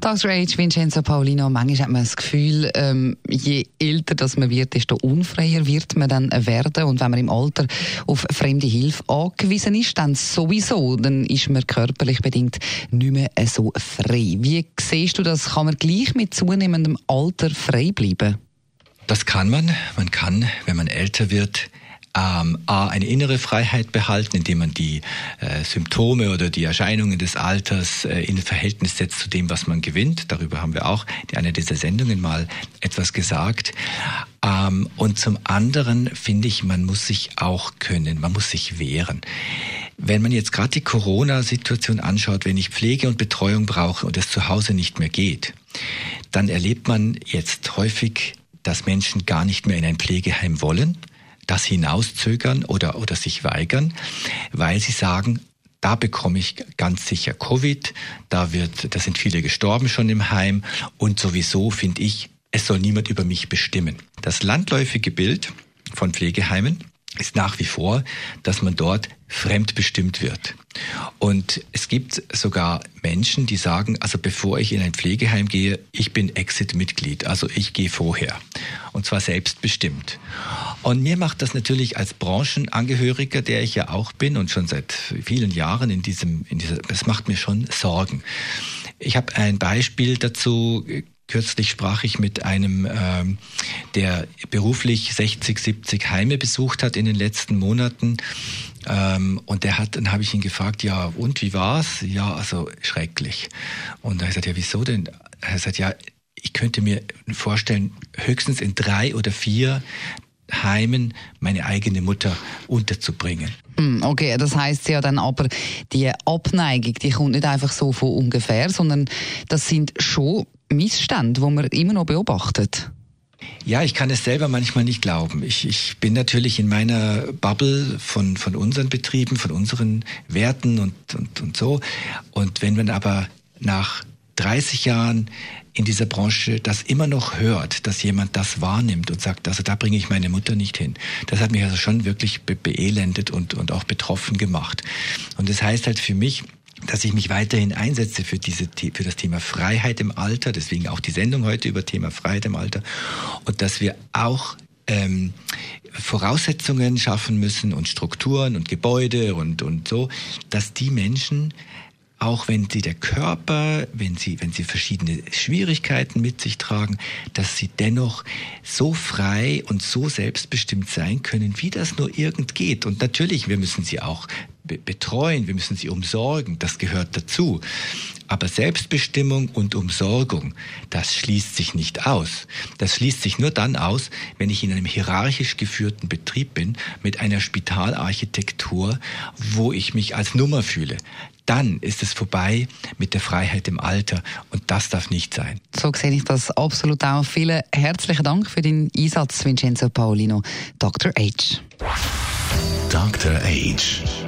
Dr. Age, Vincenzo Paulino, manchmal hat man das Gefühl, ähm, je älter das man wird, desto unfreier wird man dann werden. Und wenn man im Alter auf fremde Hilfe angewiesen ist, dann sowieso, dann ist man körperlich bedingt nicht mehr so frei. Wie siehst du das? Kann man gleich mit zunehmendem Alter frei bleiben? Das kann man. Man kann, wenn man älter wird, ähm, A, eine innere Freiheit behalten, indem man die äh, Symptome oder die Erscheinungen des Alters äh, in Verhältnis setzt zu dem, was man gewinnt. Darüber haben wir auch in einer dieser Sendungen mal etwas gesagt. Ähm, und zum anderen finde ich, man muss sich auch können, man muss sich wehren. Wenn man jetzt gerade die Corona-Situation anschaut, wenn ich Pflege und Betreuung brauche und es zu Hause nicht mehr geht, dann erlebt man jetzt häufig, dass Menschen gar nicht mehr in ein Pflegeheim wollen, das hinauszögern oder, oder sich weigern, weil sie sagen, da bekomme ich ganz sicher Covid, da wird, da sind viele gestorben schon im Heim und sowieso finde ich, es soll niemand über mich bestimmen. Das landläufige Bild von Pflegeheimen ist nach wie vor, dass man dort fremdbestimmt wird. Und es gibt sogar Menschen, die sagen, also bevor ich in ein Pflegeheim gehe, ich bin Exit-Mitglied, also ich gehe vorher. Und zwar selbstbestimmt. Und mir macht das natürlich als Branchenangehöriger, der ich ja auch bin und schon seit vielen Jahren in diesem, in dieser, das macht mir schon Sorgen. Ich habe ein Beispiel dazu Kürzlich sprach ich mit einem, ähm, der beruflich 60, 70 Heime besucht hat in den letzten Monaten. Ähm, und der hat, dann habe ich ihn gefragt, ja, und wie war's? Ja, also schrecklich. Und er hat gesagt, ja, wieso denn? Er hat gesagt, ja, ich könnte mir vorstellen, höchstens in drei oder vier Heimen meine eigene Mutter unterzubringen. Hm, okay, das heißt ja dann aber, die Abneigung, die kommt nicht einfach so von ungefähr, sondern das sind schon Missstände, die man immer noch beobachtet. Ja, ich kann es selber manchmal nicht glauben. Ich, ich bin natürlich in meiner Bubble von, von unseren Betrieben, von unseren Werten und, und, und so. Und wenn man aber nach 30 Jahren in dieser Branche das immer noch hört, dass jemand das wahrnimmt und sagt, also da bringe ich meine Mutter nicht hin. Das hat mich also schon wirklich be beelendet und, und auch betroffen gemacht. Und das heißt halt für mich, dass ich mich weiterhin einsetze für, diese, für das Thema Freiheit im Alter, deswegen auch die Sendung heute über Thema Freiheit im Alter und dass wir auch ähm, Voraussetzungen schaffen müssen und Strukturen und Gebäude und, und so, dass die Menschen auch wenn sie der Körper, wenn sie, wenn sie verschiedene Schwierigkeiten mit sich tragen, dass sie dennoch so frei und so selbstbestimmt sein können, wie das nur irgend geht. Und natürlich, wir müssen sie auch betreuen, wir müssen sie umsorgen, das gehört dazu. Aber Selbstbestimmung und Umsorgung, das schließt sich nicht aus. Das schließt sich nur dann aus, wenn ich in einem hierarchisch geführten Betrieb bin, mit einer Spitalarchitektur, wo ich mich als Nummer fühle dann ist es vorbei mit der Freiheit im Alter und das darf nicht sein. So sehe ich das absolut auch. Vielen herzlichen Dank für den Einsatz, Vincenzo Paolino, Dr. H. Dr. H.